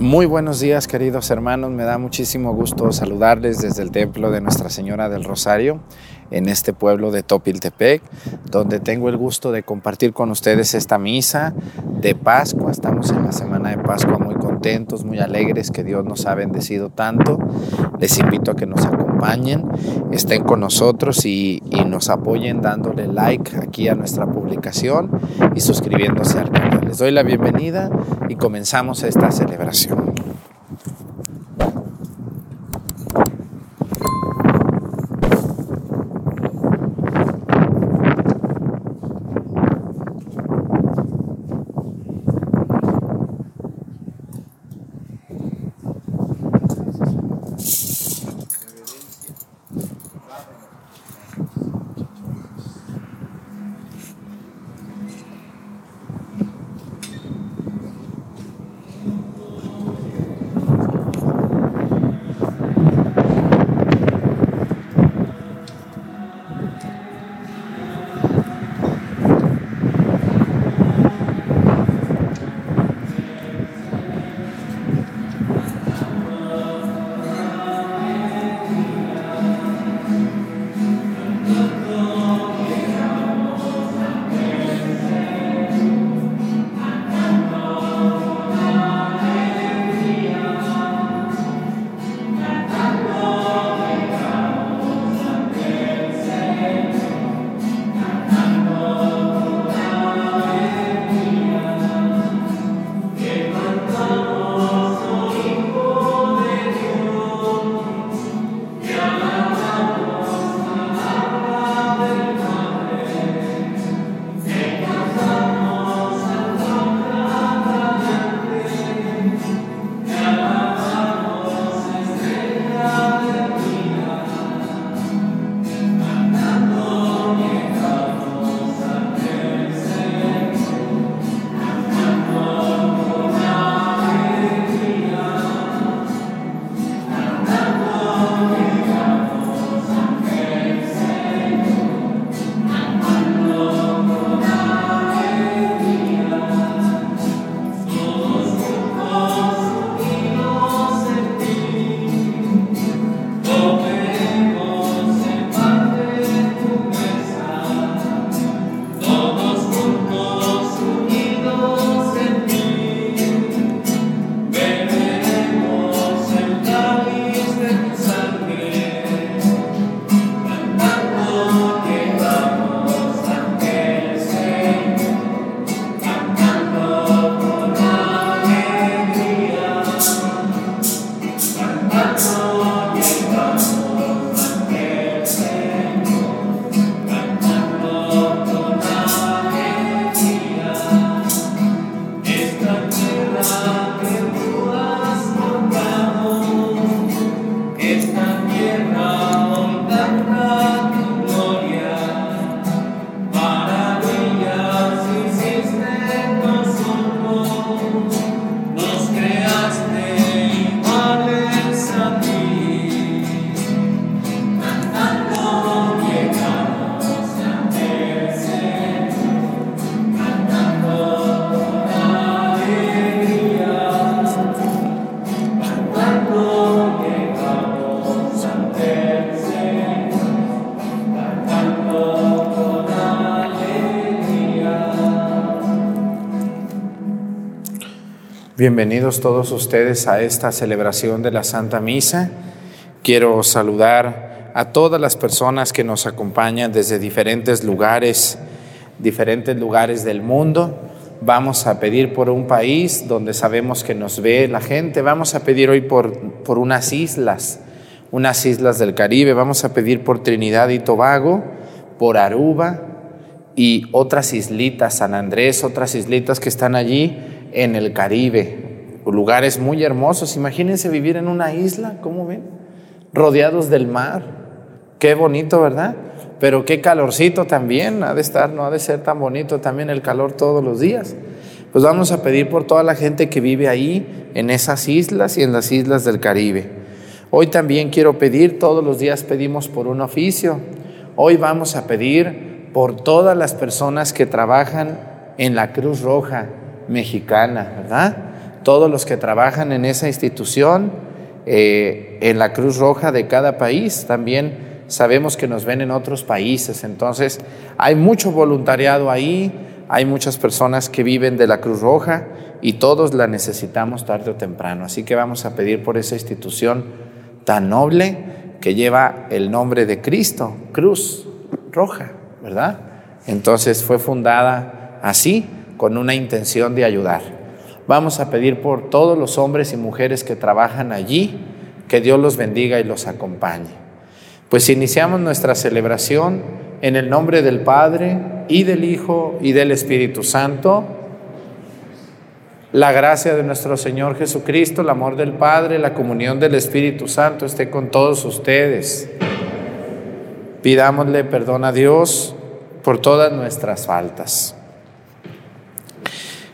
Muy buenos días queridos hermanos, me da muchísimo gusto saludarles desde el templo de Nuestra Señora del Rosario en este pueblo de Topiltepec, donde tengo el gusto de compartir con ustedes esta misa de Pascua. Estamos en la semana de Pascua muy contentos, muy alegres que Dios nos ha bendecido tanto. Les invito a que nos acompañen, estén con nosotros y, y nos apoyen dándole like aquí a nuestra publicación y suscribiéndose al canal. Les doy la bienvenida y comenzamos esta celebración. Bienvenidos todos ustedes a esta celebración de la Santa Misa. Quiero saludar a todas las personas que nos acompañan desde diferentes lugares, diferentes lugares del mundo. Vamos a pedir por un país donde sabemos que nos ve la gente. Vamos a pedir hoy por, por unas islas, unas islas del Caribe. Vamos a pedir por Trinidad y Tobago, por Aruba y otras islitas, San Andrés, otras islitas que están allí en el Caribe, lugares muy hermosos. Imagínense vivir en una isla, ¿cómo ven? Rodeados del mar. Qué bonito, ¿verdad? Pero qué calorcito también, ha de estar, no ha de ser tan bonito también el calor todos los días. Pues vamos a pedir por toda la gente que vive ahí, en esas islas y en las islas del Caribe. Hoy también quiero pedir, todos los días pedimos por un oficio. Hoy vamos a pedir por todas las personas que trabajan en la Cruz Roja, mexicana, ¿verdad? todos los que trabajan en esa institución, eh, en la Cruz Roja de cada país, también sabemos que nos ven en otros países, entonces hay mucho voluntariado ahí, hay muchas personas que viven de la Cruz Roja y todos la necesitamos tarde o temprano, así que vamos a pedir por esa institución tan noble que lleva el nombre de Cristo, Cruz Roja, ¿verdad? Entonces fue fundada así, con una intención de ayudar. Vamos a pedir por todos los hombres y mujeres que trabajan allí, que Dios los bendiga y los acompañe. Pues iniciamos nuestra celebración en el nombre del Padre y del Hijo y del Espíritu Santo. La gracia de nuestro Señor Jesucristo, el amor del Padre, la comunión del Espíritu Santo esté con todos ustedes. Pidámosle perdón a Dios por todas nuestras faltas.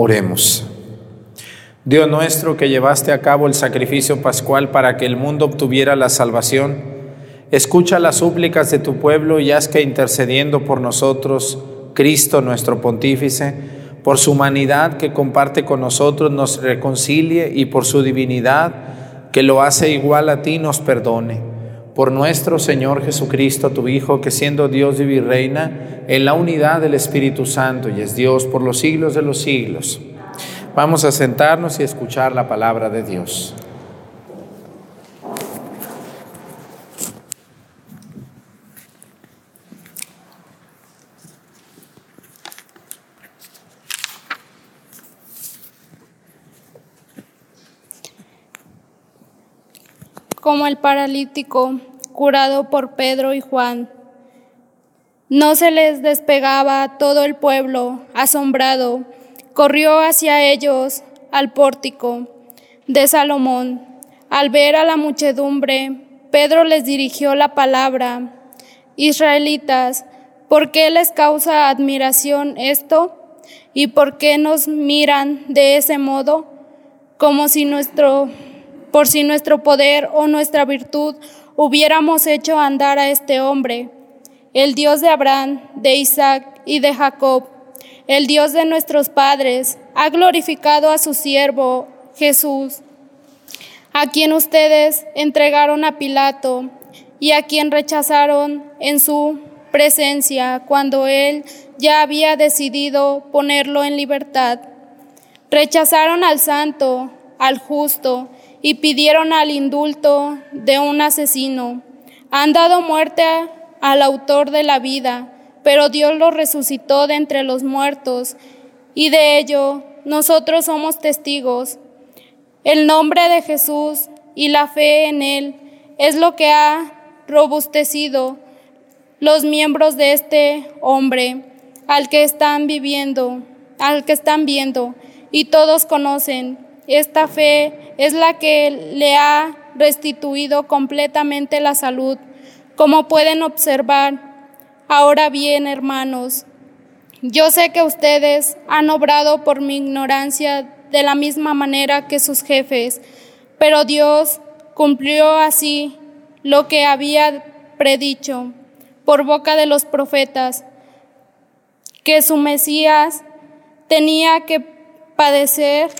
Oremos. Dios nuestro que llevaste a cabo el sacrificio pascual para que el mundo obtuviera la salvación, escucha las súplicas de tu pueblo y haz que intercediendo por nosotros, Cristo nuestro pontífice, por su humanidad que comparte con nosotros, nos reconcilie y por su divinidad que lo hace igual a ti, nos perdone. Por nuestro Señor Jesucristo, tu Hijo, que siendo Dios y reina en la unidad del Espíritu Santo y es Dios por los siglos de los siglos. Vamos a sentarnos y escuchar la palabra de Dios. Como el paralítico curado por Pedro y Juan. No se les despegaba todo el pueblo, asombrado, corrió hacia ellos al pórtico de Salomón. Al ver a la muchedumbre, Pedro les dirigió la palabra. Israelitas, ¿por qué les causa admiración esto? ¿Y por qué nos miran de ese modo? Como si nuestro por si nuestro poder o nuestra virtud hubiéramos hecho andar a este hombre, el Dios de Abraham, de Isaac y de Jacob, el Dios de nuestros padres, ha glorificado a su siervo Jesús, a quien ustedes entregaron a Pilato y a quien rechazaron en su presencia cuando él ya había decidido ponerlo en libertad. Rechazaron al santo, al justo, y pidieron al indulto de un asesino. Han dado muerte al autor de la vida, pero Dios lo resucitó de entre los muertos y de ello nosotros somos testigos. El nombre de Jesús y la fe en Él es lo que ha robustecido los miembros de este hombre al que están viviendo, al que están viendo, y todos conocen esta fe es la que le ha restituido completamente la salud, como pueden observar. Ahora bien, hermanos, yo sé que ustedes han obrado por mi ignorancia de la misma manera que sus jefes, pero Dios cumplió así lo que había predicho por boca de los profetas, que su Mesías tenía que padecer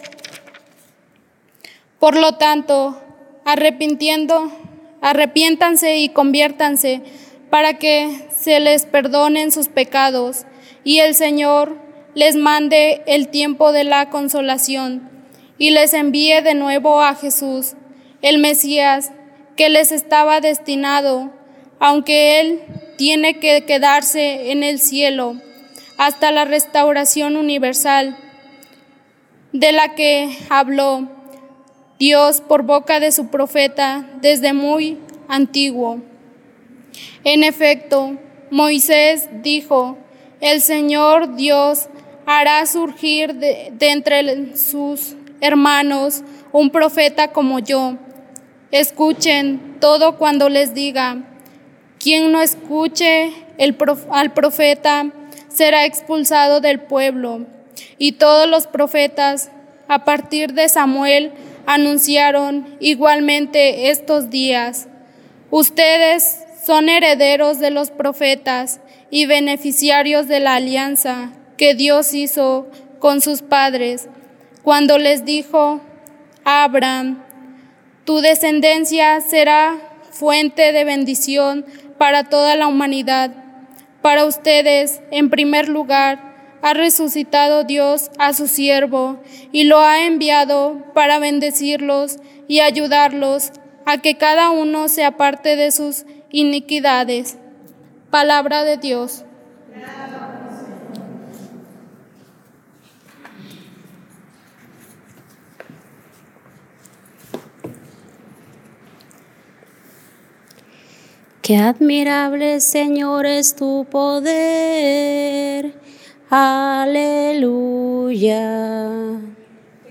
por lo tanto, arrepintiendo, arrepiéntanse y conviértanse para que se les perdonen sus pecados y el Señor les mande el tiempo de la consolación y les envíe de nuevo a Jesús, el Mesías, que les estaba destinado, aunque Él tiene que quedarse en el cielo hasta la restauración universal de la que habló Dios por boca de su profeta desde muy antiguo. En efecto, Moisés dijo, el Señor Dios hará surgir de, entre sus hermanos un profeta como yo. Escuchen todo cuando les diga, quien no escuche al profeta será expulsado del pueblo. Y todos los profetas, a partir de Samuel, anunciaron igualmente estos días. Ustedes son herederos de los profetas y beneficiarios de la alianza que Dios hizo con sus padres cuando les dijo Abraham, tu descendencia será fuente de bendición para toda la humanidad. Para ustedes, en primer lugar, ha resucitado Dios a su siervo y lo ha enviado para bendecirlos y ayudarlos a que cada uno se aparte de sus iniquidades. Palabra de Dios. Qué admirable, Señor, es tu poder Aleluya.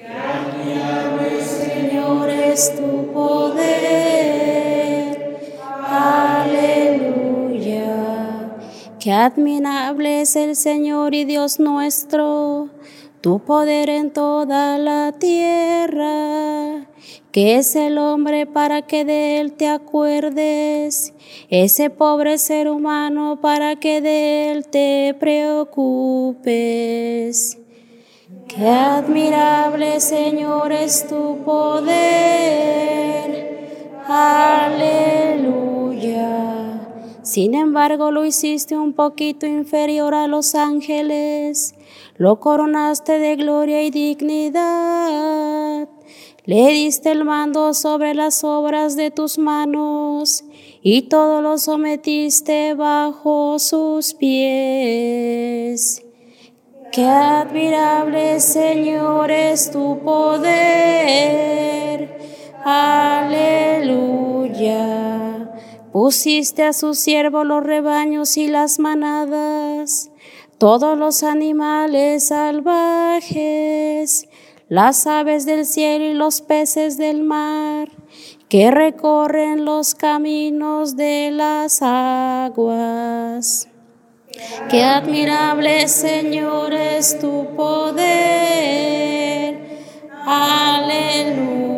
Admirable, Señor, es tu poder. Aleluya. Qué admirable es el Señor y Dios nuestro tu poder en toda la tierra. que es el hombre para que de él te acuerdes? Ese pobre ser humano para que de él te preocupes. Qué admirable, Señor, es tu poder. Aleluya. Sin embargo, lo hiciste un poquito inferior a los ángeles. Lo coronaste de gloria y dignidad. Le diste el mando sobre las obras de tus manos y todo lo sometiste bajo sus pies. Qué admirable, Señor, es tu poder. Aleluya. Pusiste a su siervo los rebaños y las manadas, todos los animales salvajes, las aves del cielo y los peces del mar, que recorren los caminos de las aguas. Qué admirable, Señor, es tu poder. Aleluya.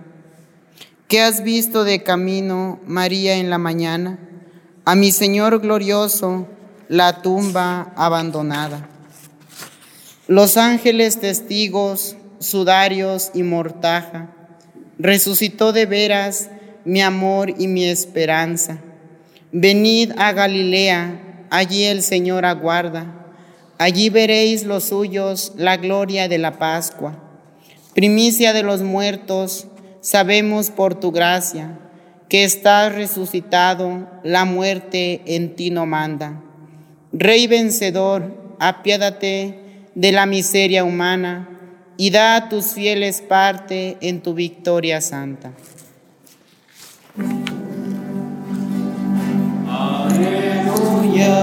¿Qué has visto de camino, María, en la mañana? A mi Señor glorioso, la tumba abandonada. Los ángeles testigos, sudarios y mortaja, resucitó de veras mi amor y mi esperanza. Venid a Galilea, allí el Señor aguarda. Allí veréis los suyos la gloria de la Pascua. Primicia de los muertos, sabemos por tu gracia que estás resucitado, la muerte en ti no manda. Rey vencedor, apiádate de la miseria humana y da a tus fieles parte en tu victoria santa. Aleluya,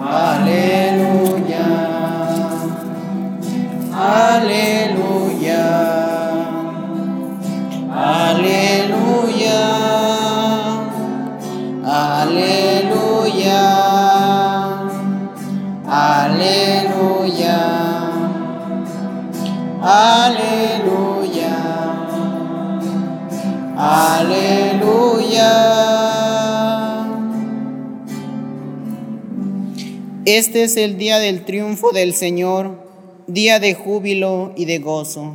aleluya, aleluya, aleluya, aleluya. Aleluya. Aleluya. Aleluya. Este es el día del triunfo del Señor, día de júbilo y de gozo.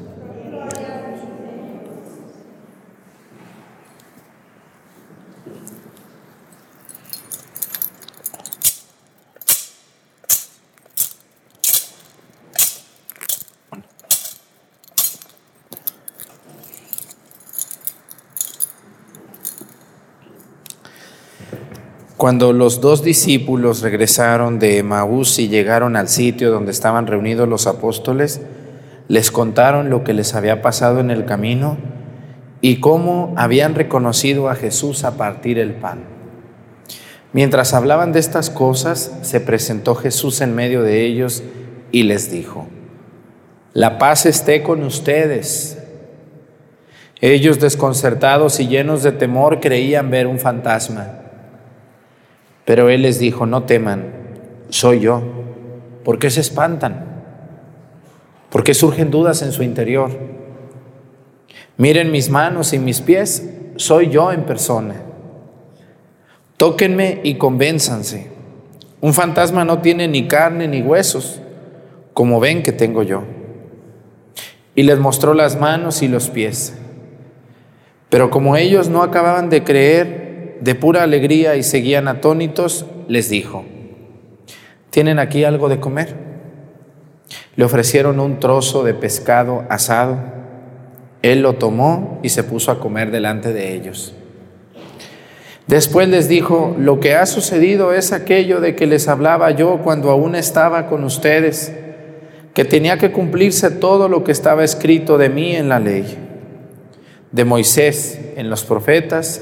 Cuando los dos discípulos regresaron de Emaús y llegaron al sitio donde estaban reunidos los apóstoles, les contaron lo que les había pasado en el camino y cómo habían reconocido a Jesús a partir el pan. Mientras hablaban de estas cosas, se presentó Jesús en medio de ellos y les dijo, la paz esté con ustedes. Ellos, desconcertados y llenos de temor, creían ver un fantasma. Pero él les dijo, no teman, soy yo. ¿Por qué se espantan? ¿Por qué surgen dudas en su interior? Miren mis manos y mis pies, soy yo en persona. Tóquenme y convénzanse. Un fantasma no tiene ni carne ni huesos, como ven que tengo yo. Y les mostró las manos y los pies. Pero como ellos no acababan de creer de pura alegría y seguían atónitos, les dijo, ¿tienen aquí algo de comer? Le ofrecieron un trozo de pescado asado. Él lo tomó y se puso a comer delante de ellos. Después les dijo, lo que ha sucedido es aquello de que les hablaba yo cuando aún estaba con ustedes, que tenía que cumplirse todo lo que estaba escrito de mí en la ley de Moisés en los profetas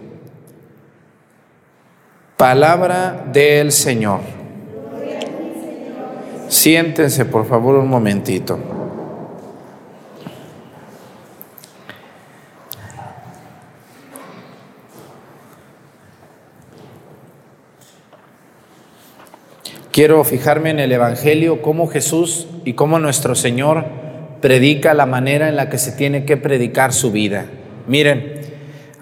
Palabra del Señor. Siéntense por favor un momentito. Quiero fijarme en el Evangelio, cómo Jesús y cómo nuestro Señor predica la manera en la que se tiene que predicar su vida. Miren,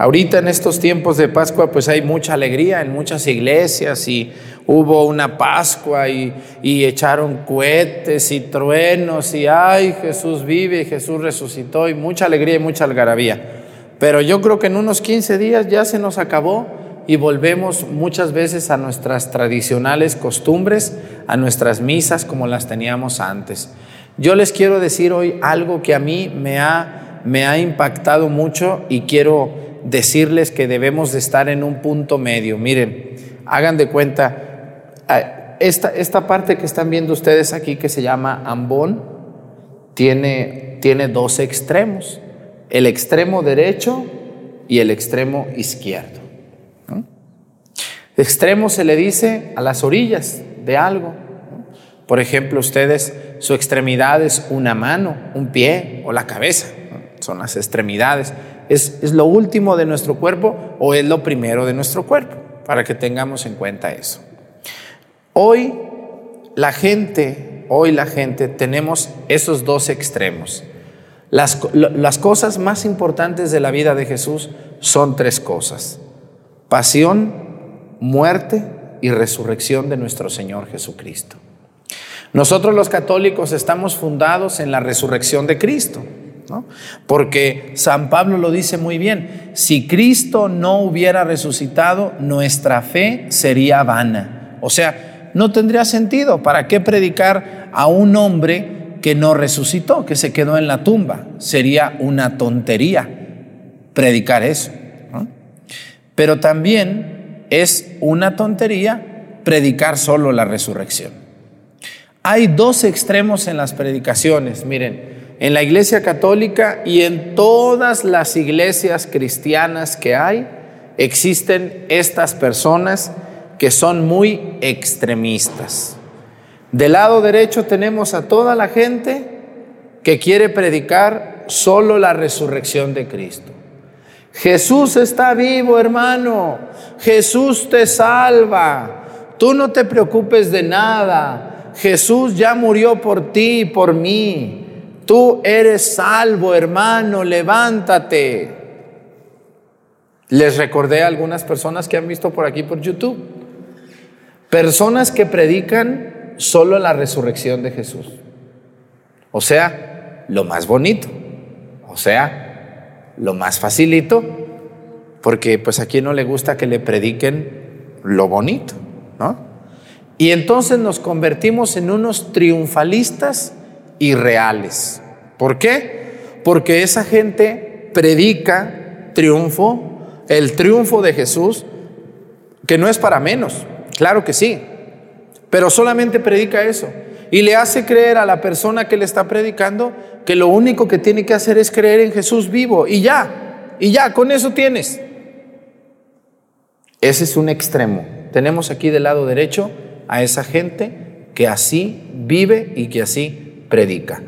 Ahorita en estos tiempos de Pascua pues hay mucha alegría en muchas iglesias y hubo una Pascua y, echaron cohetes y truenos y ay Jesús vive y Jesús resucitó y mucha alegría y mucha algarabía. Pero yo creo que en unos 15 días ya se nos acabó y volvemos muchas veces a nuestras tradicionales costumbres, a nuestras misas como las teníamos antes. Yo les quiero decir hoy algo que a mí me ha, me ha impactado mucho y quiero decirles que debemos de estar en un punto medio. Miren, hagan de cuenta, esta, esta parte que están viendo ustedes aquí que se llama ambón, tiene, tiene dos extremos, el extremo derecho y el extremo izquierdo. Extremo se le dice a las orillas de algo. Por ejemplo, ustedes, su extremidad es una mano, un pie o la cabeza. Son las extremidades. ¿Es, lo último de nuestro cuerpo o es lo primero de nuestro cuerpo? Para que tengamos en cuenta eso. Hoy la gente, hoy la gente tenemos esos dos extremos. Las, las cosas más importantes de la vida de Jesús son tres cosas. Pasión, muerte y resurrección de nuestro Señor Jesucristo. Nosotros los católicos estamos fundados en la resurrección de Cristo. Porque San Pablo lo dice muy bien, si Cristo no hubiera resucitado, nuestra fe sería vana. O sea, no tendría sentido. ¿Para qué predicar a un hombre que no resucitó, que se quedó en la tumba? Sería una tontería predicar eso. Pero también es una tontería predicar solo la resurrección. Hay dos extremos en las predicaciones, miren en la iglesia católica y en todas las iglesias cristianas que hay, existen estas personas que son muy extremistas. Del lado derecho tenemos a toda la gente que quiere predicar solo la resurrección de Cristo. Jesús está vivo, hermano. Jesús te salva. Tú no te preocupes de nada. Jesús ya murió por ti y por mí. Tú eres salvo, hermano, levántate. Les recordé a algunas personas que han visto por aquí por YouTube. Personas que predican solo la resurrección de Jesús. O sea, lo más bonito. O sea, lo más facilito. Porque pues a quien no le gusta que le prediquen lo bonito, ¿no? Y entonces nos convertimos en unos triunfalistas irreales. ¿Por qué? Porque esa gente predica triunfo, el triunfo de Jesús, que no es para menos, claro que sí, pero solamente predica eso. Y le hace creer a la persona que le está predicando que lo único que tiene que hacer es creer en Jesús vivo y ya, y ya, con eso tienes. Ese es un extremo. Tenemos aquí del lado derecho a esa gente que así vive y que así predica.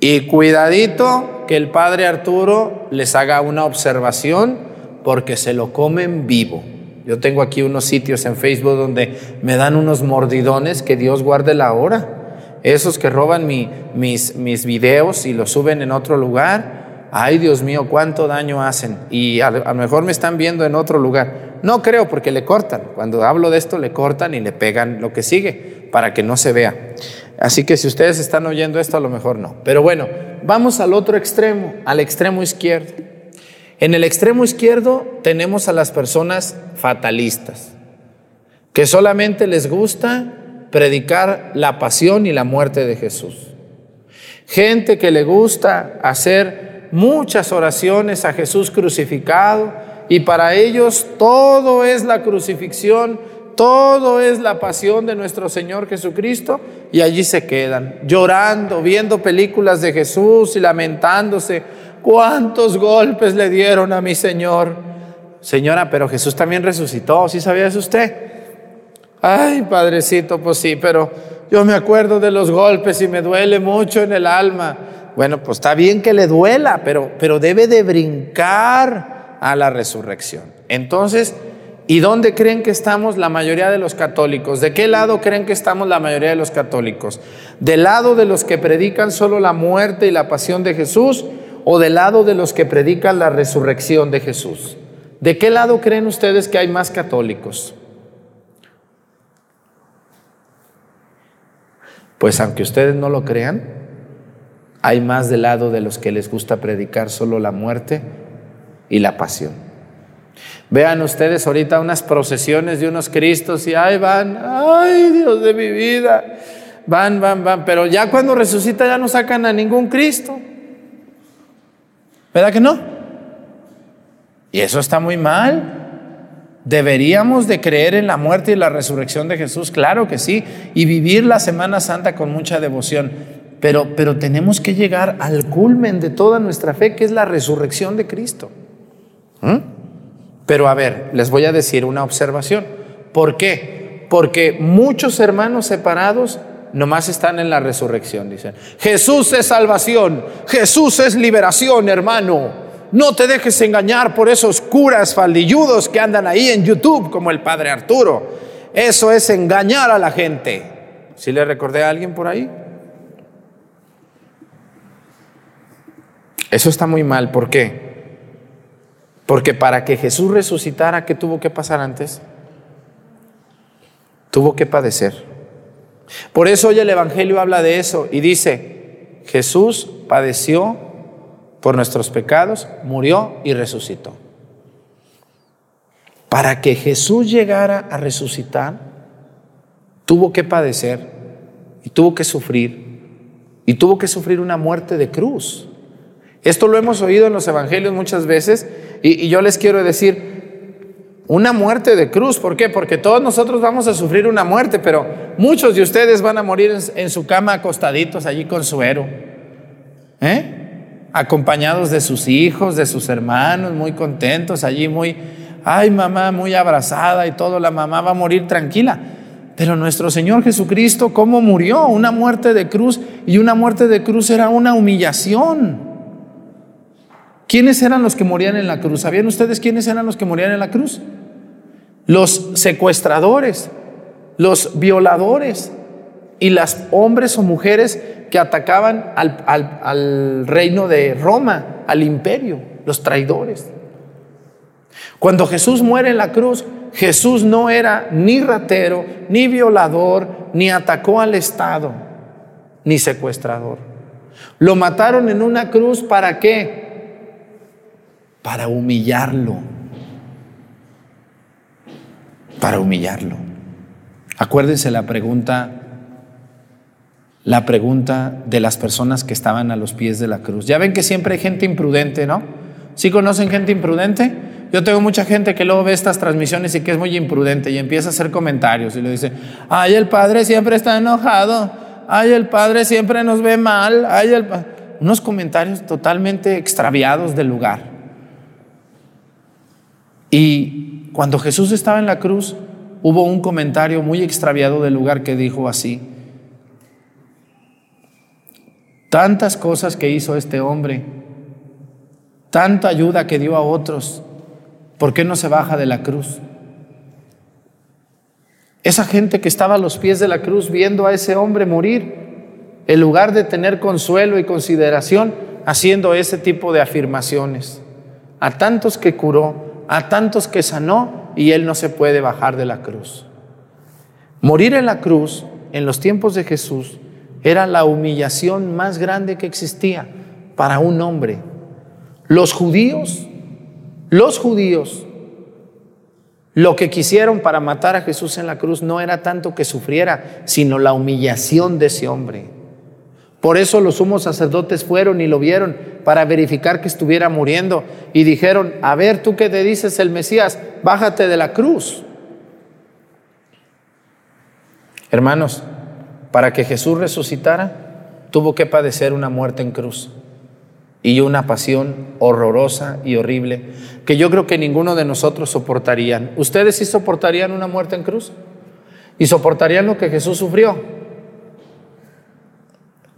Y cuidadito que el padre Arturo les haga una observación porque se lo comen vivo. Yo tengo aquí unos sitios en Facebook donde me dan unos mordidones que Dios guarde la hora. Esos que roban mis, mis videos y los suben en otro lugar, ay Dios mío, cuánto daño hacen. Y a, lo mejor me están viendo en otro lugar. No creo porque le cortan. Cuando hablo de esto le cortan y le pegan lo que sigue para que no se vea. Así que si ustedes están oyendo esto, a lo mejor no. Pero bueno, vamos al otro extremo, al extremo izquierdo. En el extremo izquierdo tenemos a las personas fatalistas, que solamente les gusta predicar la pasión y la muerte de Jesús. Gente que le gusta hacer muchas oraciones a Jesús crucificado y para ellos todo es la crucifixión, todo es la pasión de nuestro Señor Jesucristo y allí se quedan llorando, viendo películas de Jesús y lamentándose. ¿Cuántos golpes le dieron a mi Señor? Señora, pero Jesús también resucitó, ¿sí sabía eso usted? Ay, padrecito, pues sí, pero yo me acuerdo de los golpes y me duele mucho en el alma. Bueno, pues está bien que le duela, pero, pero debe de brincar a la resurrección. Entonces, ¿y dónde creen que estamos la mayoría de los católicos? ¿De qué lado creen que estamos la mayoría de los católicos? ¿Del lado de los que predican solo la muerte y la pasión de Jesús o del lado de los que predican la resurrección de Jesús? ¿De qué lado creen ustedes que hay más católicos? Pues aunque ustedes no lo crean, hay más del lado de los que les gusta predicar solo la muerte y la pasión. Vean ustedes ahorita unas procesiones de unos cristos y ahí van, ay Dios de mi vida, van, van, van, pero ya cuando resucita ya no sacan a ningún Cristo. ¿Verdad que no? Y eso está muy mal. ¿Deberíamos de creer en la muerte y la resurrección de Jesús? Claro que sí. Y vivir la Semana Santa con mucha devoción. Pero, pero tenemos que llegar al culmen de toda nuestra fe, que es la resurrección de Cristo. ¿Mm? Pero a ver, les voy a decir una observación. ¿Por qué? Porque muchos hermanos separados nomás están en la resurrección, dicen. Jesús es salvación, Jesús es liberación, hermano. No te dejes engañar por esos curas faldilludos que andan ahí en YouTube, como el padre Arturo. Eso es engañar a la gente. ¿Sí le recordé a alguien por ahí? Eso está muy mal. ¿Por qué? Porque para que Jesús resucitara, ¿qué tuvo que pasar antes? Tuvo que padecer. Por eso hoy el Evangelio habla de eso y dice, Jesús padeció por nuestros pecados, murió y resucitó. Para que Jesús llegara a resucitar, tuvo que padecer y tuvo que sufrir y tuvo que sufrir una muerte de cruz. Esto lo hemos oído en los evangelios muchas veces y, yo les quiero decir, una muerte de cruz, ¿por qué? Porque todos nosotros vamos a sufrir una muerte, pero muchos de ustedes van a morir en, en su cama acostaditos allí con suero. ¿Eh? acompañados de sus hijos, de sus hermanos, muy contentos, allí muy, ay mamá, muy abrazada y todo, la mamá va a morir tranquila. Pero nuestro Señor Jesucristo, ¿cómo murió? Una muerte de cruz y una muerte de cruz era una humillación. ¿Quiénes eran los que morían en la cruz? ¿Sabían ustedes quiénes eran los que morían en la cruz? Los secuestradores, los violadores y las hombres o mujeres que atacaban al, reino de Roma, al imperio, los traidores. Cuando Jesús muere en la cruz, Jesús no era ni ratero, ni violador, ni atacó al Estado, ni secuestrador. Lo mataron en una cruz para qué? Para humillarlo. Para humillarlo. Acuérdense la pregunta la pregunta de las personas que estaban a los pies de la cruz. Ya ven que siempre hay gente imprudente, ¿no? ¿Sí conocen gente imprudente? Yo tengo mucha gente que luego ve estas transmisiones y que es muy imprudente y empieza a hacer comentarios y le dice, ay, el padre siempre está enojado, ay, el padre siempre nos ve mal, ay, unos comentarios totalmente extraviados del lugar. Y cuando Jesús estaba en la cruz, hubo un comentario muy extraviado del lugar que dijo así, tantas cosas que hizo este hombre, tanta ayuda que dio a otros, ¿por qué no se baja de la cruz? Esa gente que estaba a los pies de la cruz viendo a ese hombre morir, en lugar de tener consuelo y consideración, haciendo ese tipo de afirmaciones. A tantos que curó, a tantos que sanó, y él no se puede bajar de la cruz. Morir en la cruz, en los tiempos de Jesús, era la humillación más grande que existía para un hombre. Los judíos, los judíos, lo que quisieron para matar a Jesús en la cruz no era tanto que sufriera, sino la humillación de ese hombre. Por eso los sumos sacerdotes fueron y lo vieron para verificar que estuviera muriendo y dijeron, a ver, tú que te dices el Mesías, bájate de la cruz. Hermanos, para que Jesús resucitara, tuvo que padecer una muerte en cruz y una pasión horrorosa y horrible que yo creo que ninguno de nosotros soportarían. ¿Ustedes sí soportarían una muerte en cruz? ¿Y soportarían lo que Jesús sufrió?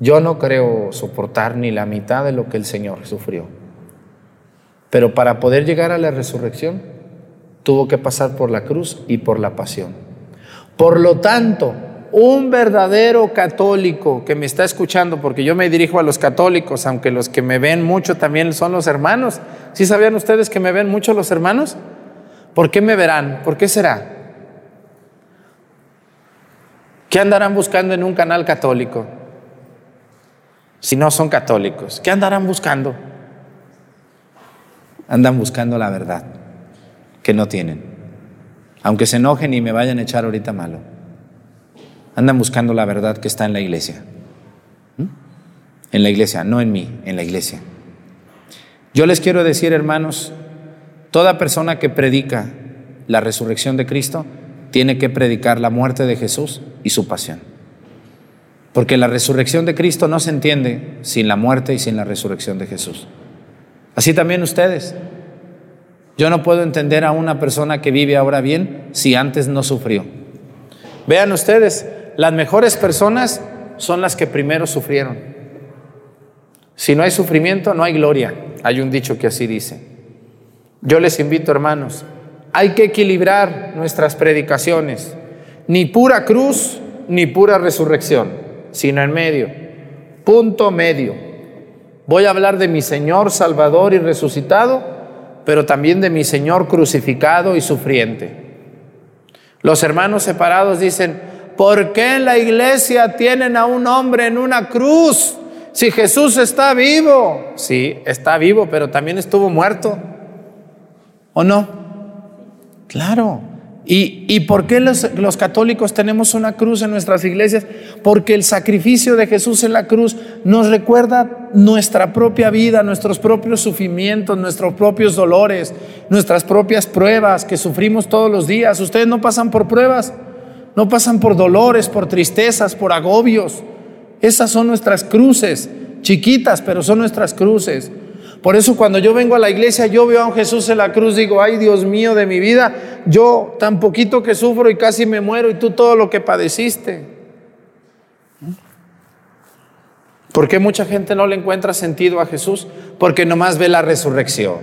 Yo no creo soportar ni la mitad de lo que el Señor sufrió. Pero para poder llegar a la resurrección, tuvo que pasar por la cruz y por la pasión. Por lo tanto, un verdadero católico que me está escuchando, porque yo me dirijo a los católicos, aunque los que me ven mucho también son los hermanos. ¿Sí sabían ustedes que me ven mucho los hermanos? ¿Por qué me verán? ¿Por qué será? ¿Qué andarán buscando en un canal católico? Si no son católicos, ¿qué andarán buscando? Andan buscando la verdad que no tienen. Aunque se enojen y me vayan a echar ahorita malo andan buscando la verdad que está en la iglesia. ¿Mm? En la iglesia, no en mí, en la iglesia. Yo les quiero decir, hermanos, toda persona que predica la resurrección de Cristo tiene que predicar la muerte de Jesús y su pasión. Porque la resurrección de Cristo no se entiende sin la muerte y sin la resurrección de Jesús. Así también ustedes. Yo no puedo entender a una persona que vive ahora bien si antes no sufrió. Vean ustedes, las mejores personas son las que primero sufrieron. Si no hay sufrimiento, no hay gloria. Hay un dicho que así dice. Yo les invito, hermanos, hay que equilibrar nuestras predicaciones. Ni pura cruz, ni pura resurrección, sino en medio. Punto medio. Voy a hablar de mi Señor Salvador y resucitado, pero también de mi Señor crucificado y sufriente. Los hermanos separados dicen, ¿Por qué en la iglesia tienen a un hombre en una cruz? Si Jesús está vivo. Sí, está vivo, pero también estuvo muerto. ¿O no? Claro. ¿Y, y por qué los, los, católicos tenemos una cruz en nuestras iglesias? Porque el sacrificio de Jesús en la cruz nos recuerda nuestra propia vida, nuestros propios sufrimientos, nuestros propios dolores, nuestras propias pruebas que sufrimos todos los días. ¿Ustedes no pasan por pruebas? no pasan por dolores, por tristezas, por agobios. Esas son nuestras cruces, chiquitas, pero son nuestras cruces. Por eso cuando yo vengo a la iglesia, yo veo a un Jesús en la cruz, digo, ay Dios mío de mi vida, yo tan poquito que sufro y casi me muero y tú todo lo que padeciste. ¿Por qué mucha gente no le encuentra sentido a Jesús? Porque nomás ve la resurrección,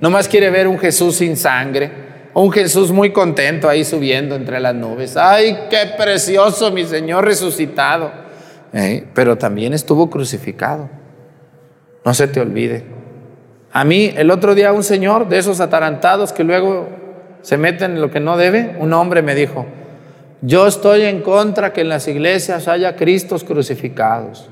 nomás quiere ver un Jesús sin sangre, un Jesús muy contento ahí subiendo entre las nubes. Ay, qué precioso mi Señor resucitado. Eh, pero también estuvo crucificado. No se te olvide. A mí el otro día un señor de esos atarantados que luego se meten en lo que no debe, un hombre me dijo, yo estoy en contra que en las iglesias haya Cristos crucificados.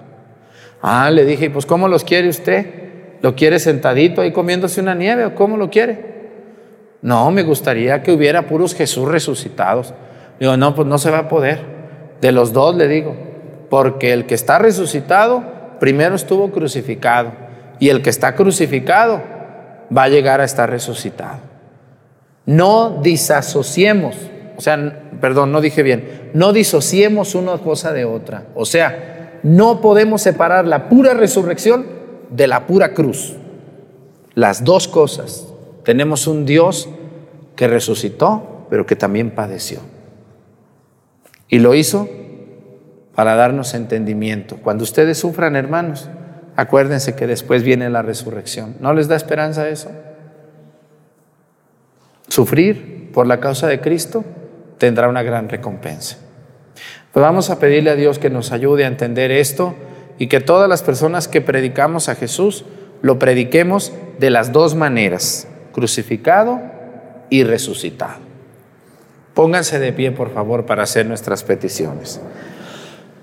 Ah, le dije, pues ¿cómo los quiere usted? ¿Lo quiere sentadito ahí comiéndose una nieve o cómo lo quiere? No, me gustaría que hubiera puros Jesús resucitados. Digo, no, pues no se va a poder. De los dos le digo, porque el que está resucitado primero estuvo crucificado y el que está crucificado va a llegar a estar resucitado. No disasociemos, o sea, perdón, no dije bien, no disociemos una cosa de otra. O sea, no podemos separar la pura resurrección de la pura cruz. Las dos cosas. Tenemos un Dios que resucitó, pero que también padeció. Y lo hizo para darnos entendimiento. Cuando ustedes sufran, hermanos, acuérdense que después viene la resurrección. ¿No les da esperanza eso? Sufrir por la causa de Cristo tendrá una gran recompensa. Pues vamos a pedirle a Dios que nos ayude a entender esto y que todas las personas que predicamos a Jesús lo prediquemos de las dos maneras, crucificado y resucitado. Pónganse de pie, por favor, para hacer nuestras peticiones.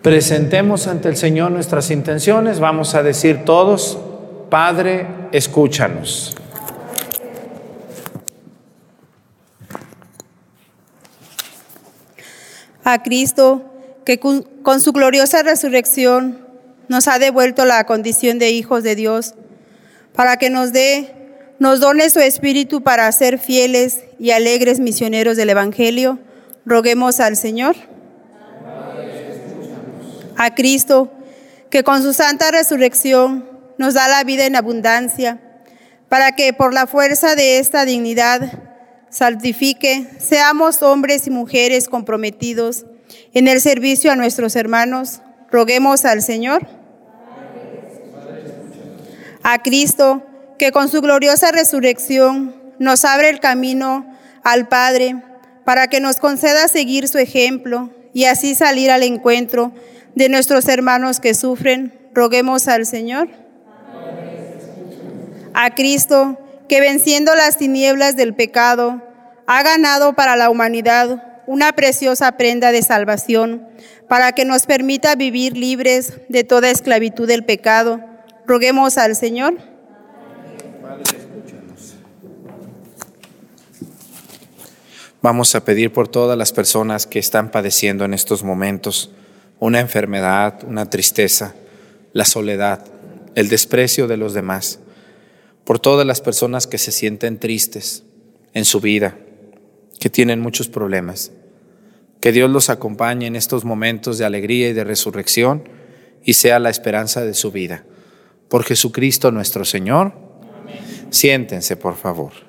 Presentemos ante el Señor nuestras intenciones. Vamos a decir todos, Padre, escúchanos. A Cristo, que con su gloriosa resurrección nos ha devuelto la condición de hijos de Dios, para que nos dé, nos done su espíritu para ser fieles y alegres misioneros del Evangelio, roguemos al Señor a Cristo, que con su santa resurrección nos da la vida en abundancia, para que por la fuerza de esta dignidad santifique, seamos hombres y mujeres comprometidos en el servicio a nuestros hermanos. Roguemos al Señor. A Cristo, que con su gloriosa resurrección nos abre el camino al Padre, para que nos conceda seguir su ejemplo y así salir al encuentro de nuestros hermanos que sufren, roguemos al Señor. A Cristo, que venciendo las tinieblas del pecado, ha ganado para la humanidad una preciosa prenda de salvación, para que nos permita vivir libres de toda esclavitud del pecado. Roguemos al Señor. Vamos a pedir por todas las personas que están padeciendo en estos momentos una enfermedad, una tristeza, la soledad, el desprecio de los demás, por todas las personas que se sienten tristes en su vida, que tienen muchos problemas. Que Dios los acompañe en estos momentos de alegría y de resurrección y sea la esperanza de su vida. Por Jesucristo nuestro Señor. Siéntense, por favor.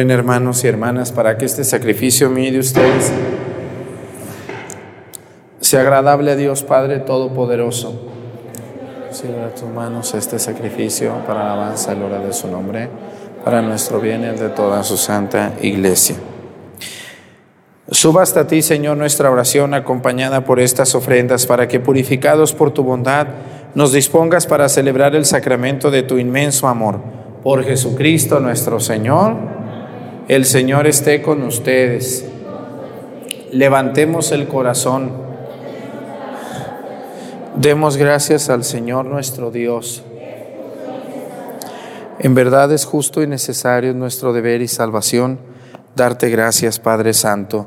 Oren hermanos y hermanas para que este sacrificio mío de ustedes sea agradable a Dios Padre Todopoderoso. Sirva a tus manos este sacrificio para la alabanza y gloria de su nombre, para nuestro bien y el de toda su santa iglesia. Suba hasta ti, Señor, nuestra oración acompañada por estas ofrendas, para que purificados por tu bondad nos dispongas para celebrar el sacramento de tu inmenso amor. Por Jesucristo nuestro Señor, el Señor esté con ustedes. Levantemos el corazón. Demos gracias al Señor nuestro Dios. En verdad es justo y necesario nuestro deber y salvación darte gracias, Padre Santo,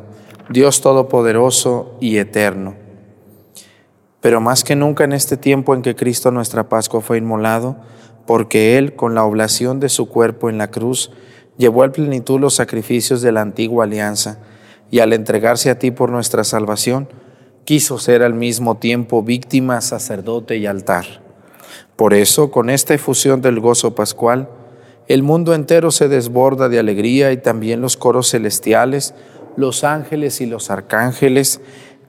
Dios Todopoderoso y Eterno. Pero más que nunca en este tiempo en que Cristo nuestra Pascua fue inmolado, porque Él, con la oblación de su cuerpo en la cruz, llevó a plenitud los sacrificios de la antigua alianza, y al entregarse a ti por nuestra salvación, quiso ser al mismo tiempo víctima, sacerdote y altar. Por eso, con esta efusión del gozo pascual, el mundo entero se desborda de alegría y también los coros celestiales, los ángeles y los arcángeles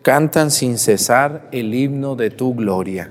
cantan sin cesar el himno de tu gloria.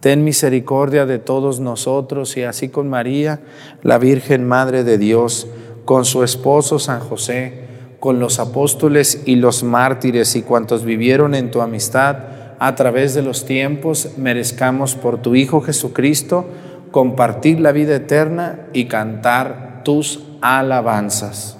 Ten misericordia de todos nosotros y así con María, la Virgen Madre de Dios, con su esposo San José, con los apóstoles y los mártires y cuantos vivieron en tu amistad a través de los tiempos, merezcamos por tu Hijo Jesucristo compartir la vida eterna y cantar tus alabanzas.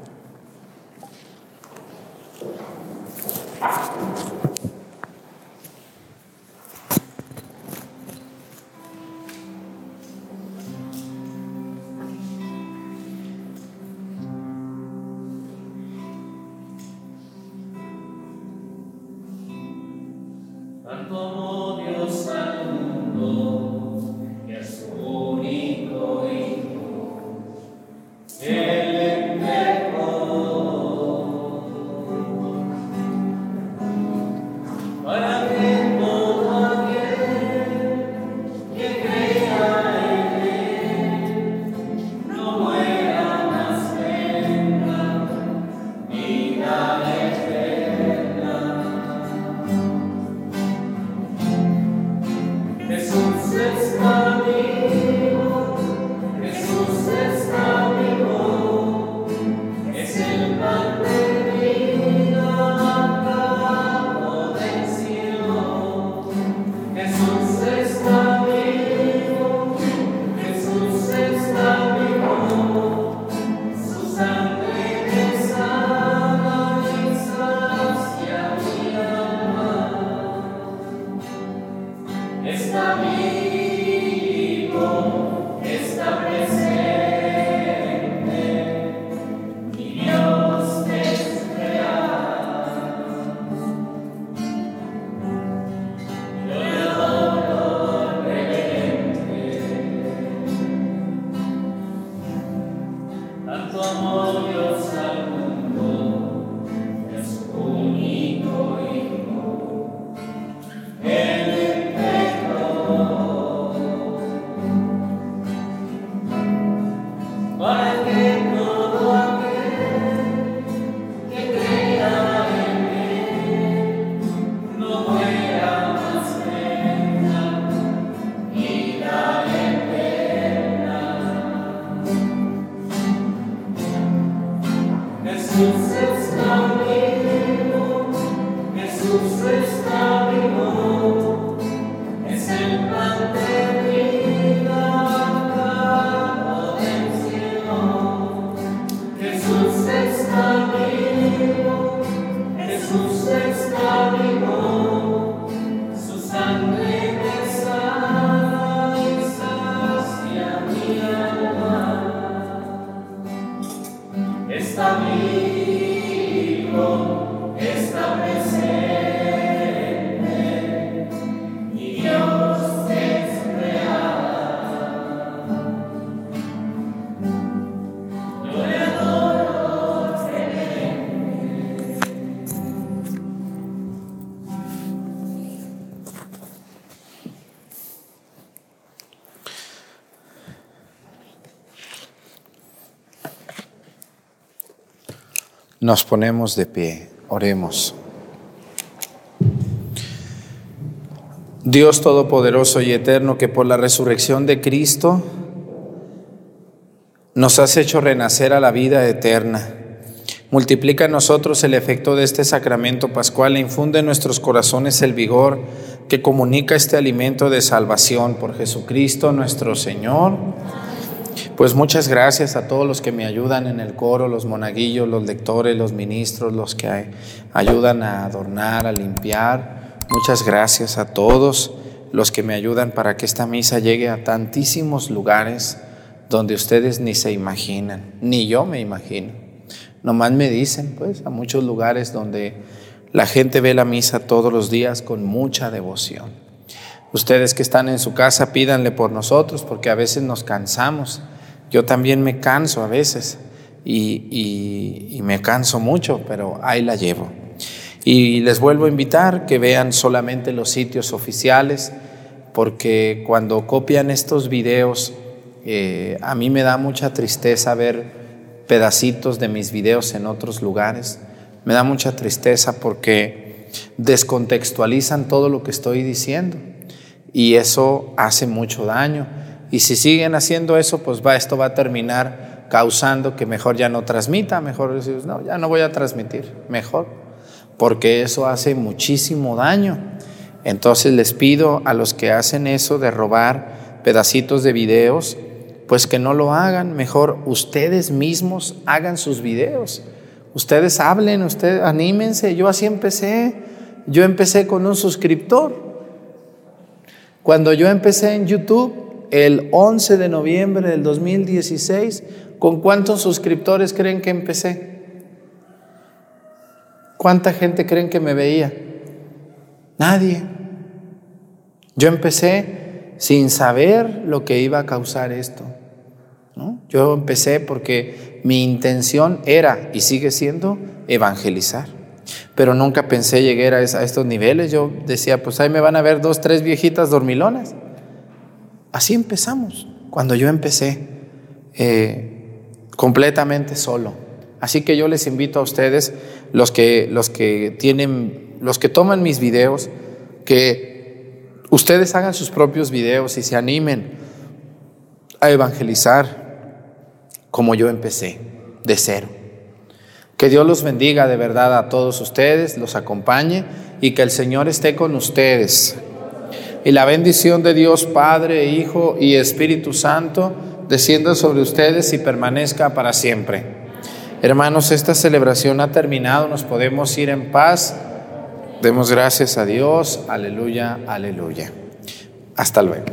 Nos ponemos de pie, oremos. Dios Todopoderoso y Eterno, que por la resurrección de Cristo nos has hecho renacer a la vida eterna. Multiplica en nosotros el efecto de este sacramento pascual e infunde en nuestros corazones el vigor que comunica este alimento de salvación por Jesucristo nuestro Señor. Pues muchas gracias a todos los que me ayudan en el coro, los monaguillos, los lectores, los ministros, los que ayudan a adornar, a limpiar. Muchas gracias a todos los que me ayudan para que esta misa llegue a tantísimos lugares donde ustedes ni se imaginan, ni yo me imagino. Nomás me dicen, pues, a muchos lugares donde la gente ve la misa todos los días con mucha devoción. Ustedes que están en su casa, pídanle por nosotros, porque a veces nos cansamos yo también me canso a veces y, me canso mucho, pero ahí la llevo. Y les vuelvo a invitar que vean solamente los sitios oficiales, porque cuando copian estos videos, eh, a mí me da mucha tristeza ver pedacitos de mis videos en otros lugares. Me da mucha tristeza porque descontextualizan todo lo que estoy diciendo y eso hace mucho daño. Y si siguen haciendo eso, pues va, esto va a terminar causando que mejor ya no transmita, mejor decir, no, ya no voy a transmitir, mejor, porque eso hace muchísimo daño. Entonces les pido a los que hacen eso de robar pedacitos de videos, pues que no lo hagan, mejor ustedes mismos hagan sus videos. Ustedes hablen, ustedes anímense, yo así empecé. Yo empecé con un suscriptor. Cuando yo empecé en YouTube, el 11 de noviembre del 2016, ¿con cuántos suscriptores creen que empecé? ¿Cuánta gente creen que me veía? Nadie. Yo empecé sin saber lo que iba a causar esto. Yo empecé porque mi intención era y sigue siendo evangelizar. Pero nunca pensé llegar a, estos niveles. Yo decía, pues ahí me van a ver dos, tres viejitas dormilonas. Así empezamos, cuando yo empecé eh, completamente solo. Así que yo les invito a ustedes, los que, los que tienen, los que toman mis videos, que ustedes hagan sus propios videos y se animen a evangelizar como yo empecé, de cero. Que Dios los bendiga de verdad a todos ustedes, los acompañe y que el Señor esté con ustedes y la bendición de Dios Padre, Hijo y Espíritu Santo descienda sobre ustedes y permanezca para siempre. Hermanos, esta celebración ha terminado, nos podemos ir en paz. Demos gracias a Dios, aleluya, aleluya. Hasta luego.